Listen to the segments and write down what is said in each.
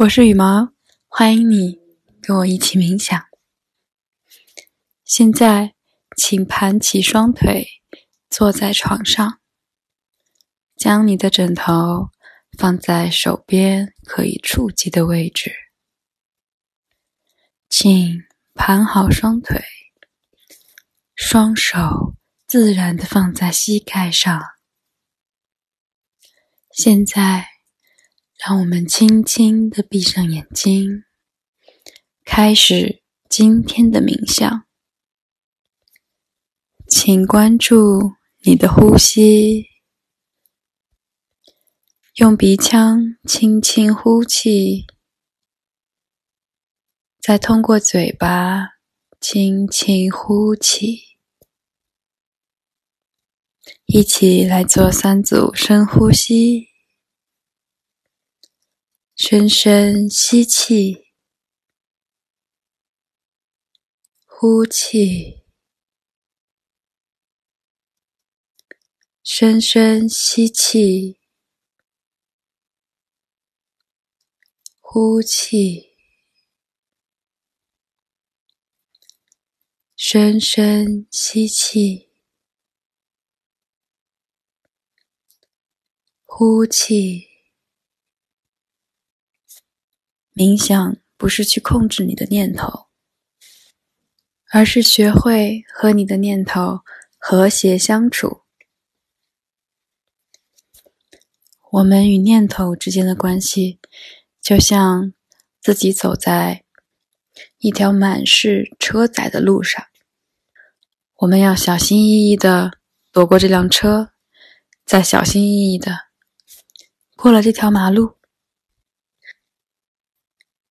我是羽毛，欢迎你跟我一起冥想。现在，请盘起双腿，坐在床上，将你的枕头放在手边可以触及的位置。请盘好双腿，双手自然的放在膝盖上。现在。让我们轻轻的闭上眼睛，开始今天的冥想。请关注你的呼吸，用鼻腔轻轻呼气，再通过嘴巴轻轻呼气。一起来做三组深呼吸。深深吸气，呼气，深深吸气，呼气，深深吸气，呼气。冥想不是去控制你的念头，而是学会和你的念头和谐相处。我们与念头之间的关系，就像自己走在一条满是车载的路上，我们要小心翼翼的躲过这辆车，再小心翼翼的过了这条马路。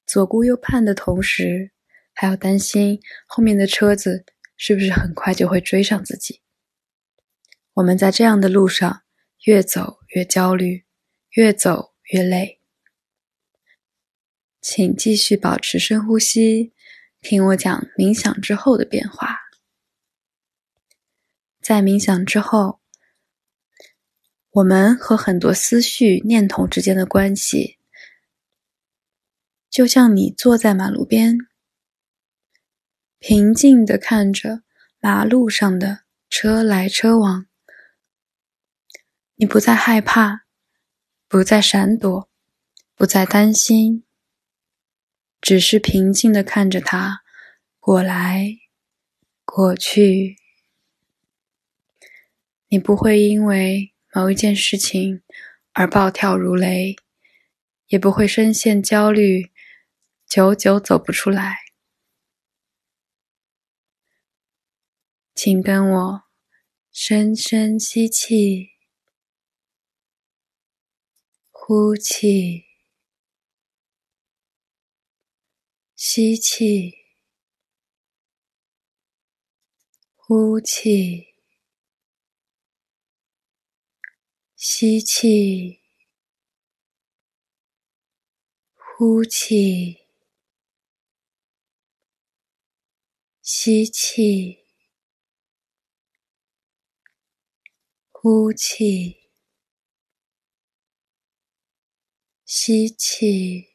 左顾右盼的同时，还要担心后面的车子是不是很快就会追上自己。我们在这样的路上，越走越焦虑，越走越累。请继续保持深呼吸，听我讲冥想之后的变化。在冥想之后，我们和很多思绪、念头之间的关系。就像你坐在马路边，平静的看着马路上的车来车往，你不再害怕，不再闪躲，不再担心，只是平静的看着它过来过去。你不会因为某一件事情而暴跳如雷，也不会深陷焦虑。久久走不出来，请跟我深深吸气，呼气，吸气，呼气，吸气，呼气。吸气，呼气，吸气，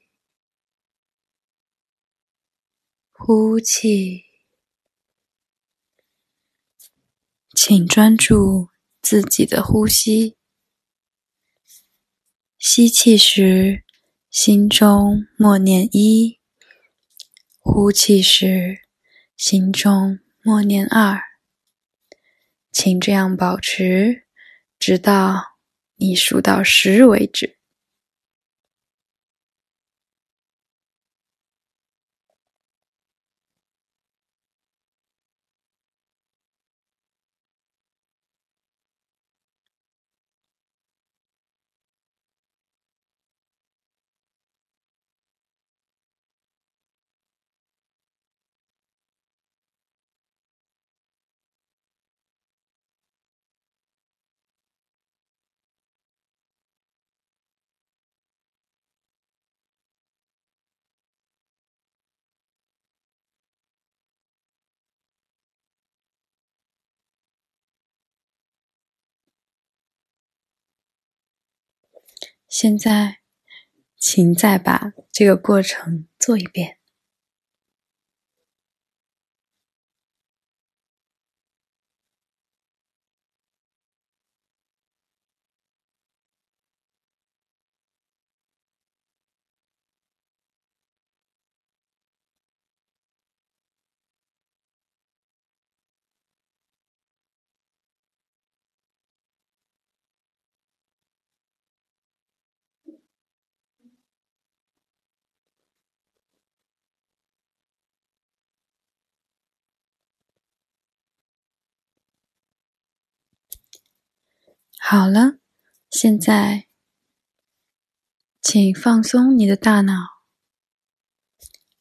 呼气。请专注自己的呼吸。吸气时，心中默念一；呼气时。心中默念二，请这样保持，直到你数到十为止。现在，请再把这个过程做一遍。好了，现在请放松你的大脑，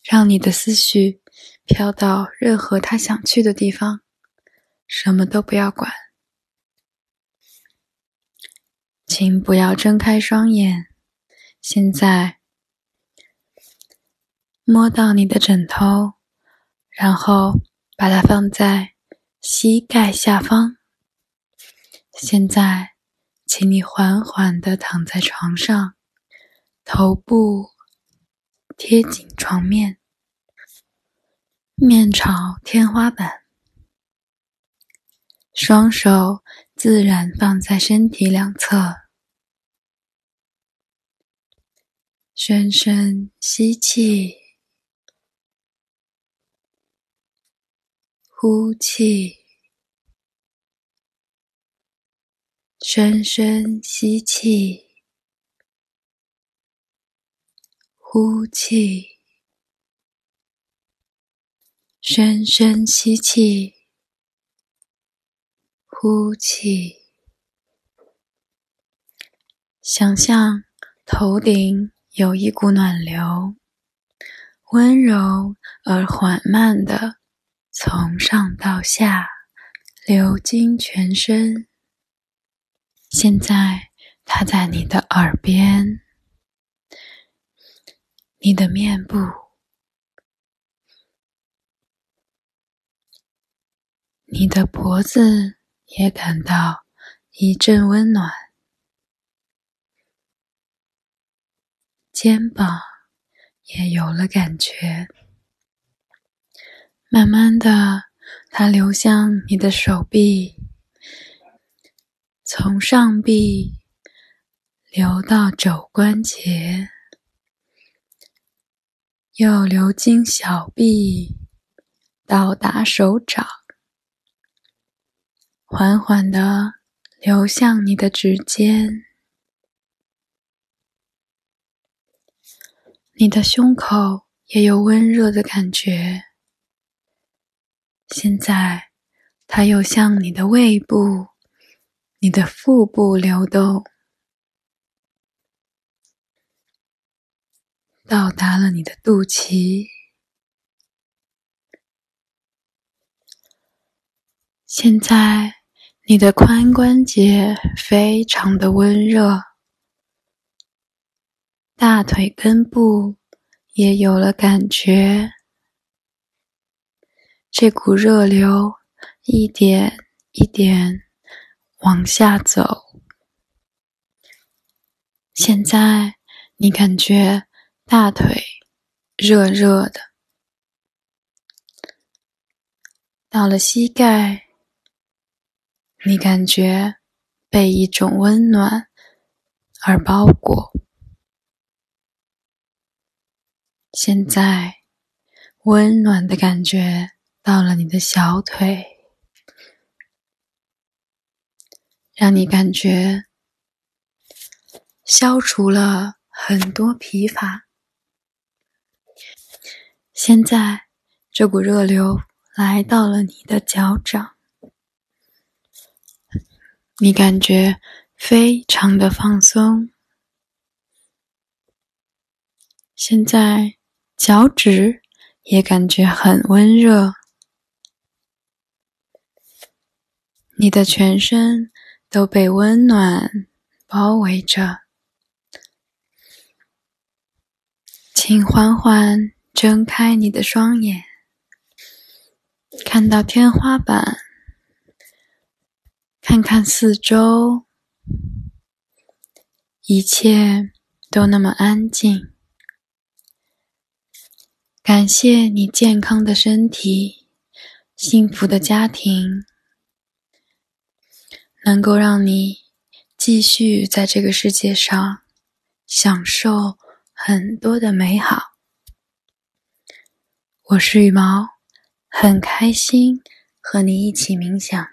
让你的思绪飘到任何他想去的地方，什么都不要管。请不要睁开双眼。现在摸到你的枕头，然后把它放在膝盖下方。现在。请你缓缓地躺在床上，头部贴紧床面，面朝天花板，双手自然放在身体两侧，深深吸气，呼气。深深吸气，呼气。深深吸气，呼气。想象头顶有一股暖流，温柔而缓慢的从上到下流经全身。现在，它在你的耳边、你的面部、你的脖子也感到一阵温暖，肩膀也有了感觉。慢慢的，它流向你的手臂。从上臂流到肘关节，又流经小臂，到达手掌，缓缓的流向你的指尖。你的胸口也有温热的感觉。现在，它又向你的胃部。你的腹部流动，到达了你的肚脐。现在，你的髋关节非常的温热，大腿根部也有了感觉。这股热流一点一点。往下走，现在你感觉大腿热热的，到了膝盖，你感觉被一种温暖而包裹。现在温暖的感觉到了你的小腿。让你感觉消除了很多疲乏。现在，这股热流来到了你的脚掌，你感觉非常的放松。现在，脚趾也感觉很温热，你的全身。都被温暖包围着，请缓缓睁开你的双眼，看到天花板，看看四周，一切都那么安静。感谢你健康的身体，幸福的家庭，能够让你继续在这个世界上享受很多的美好。我是羽毛，很开心和你一起冥想。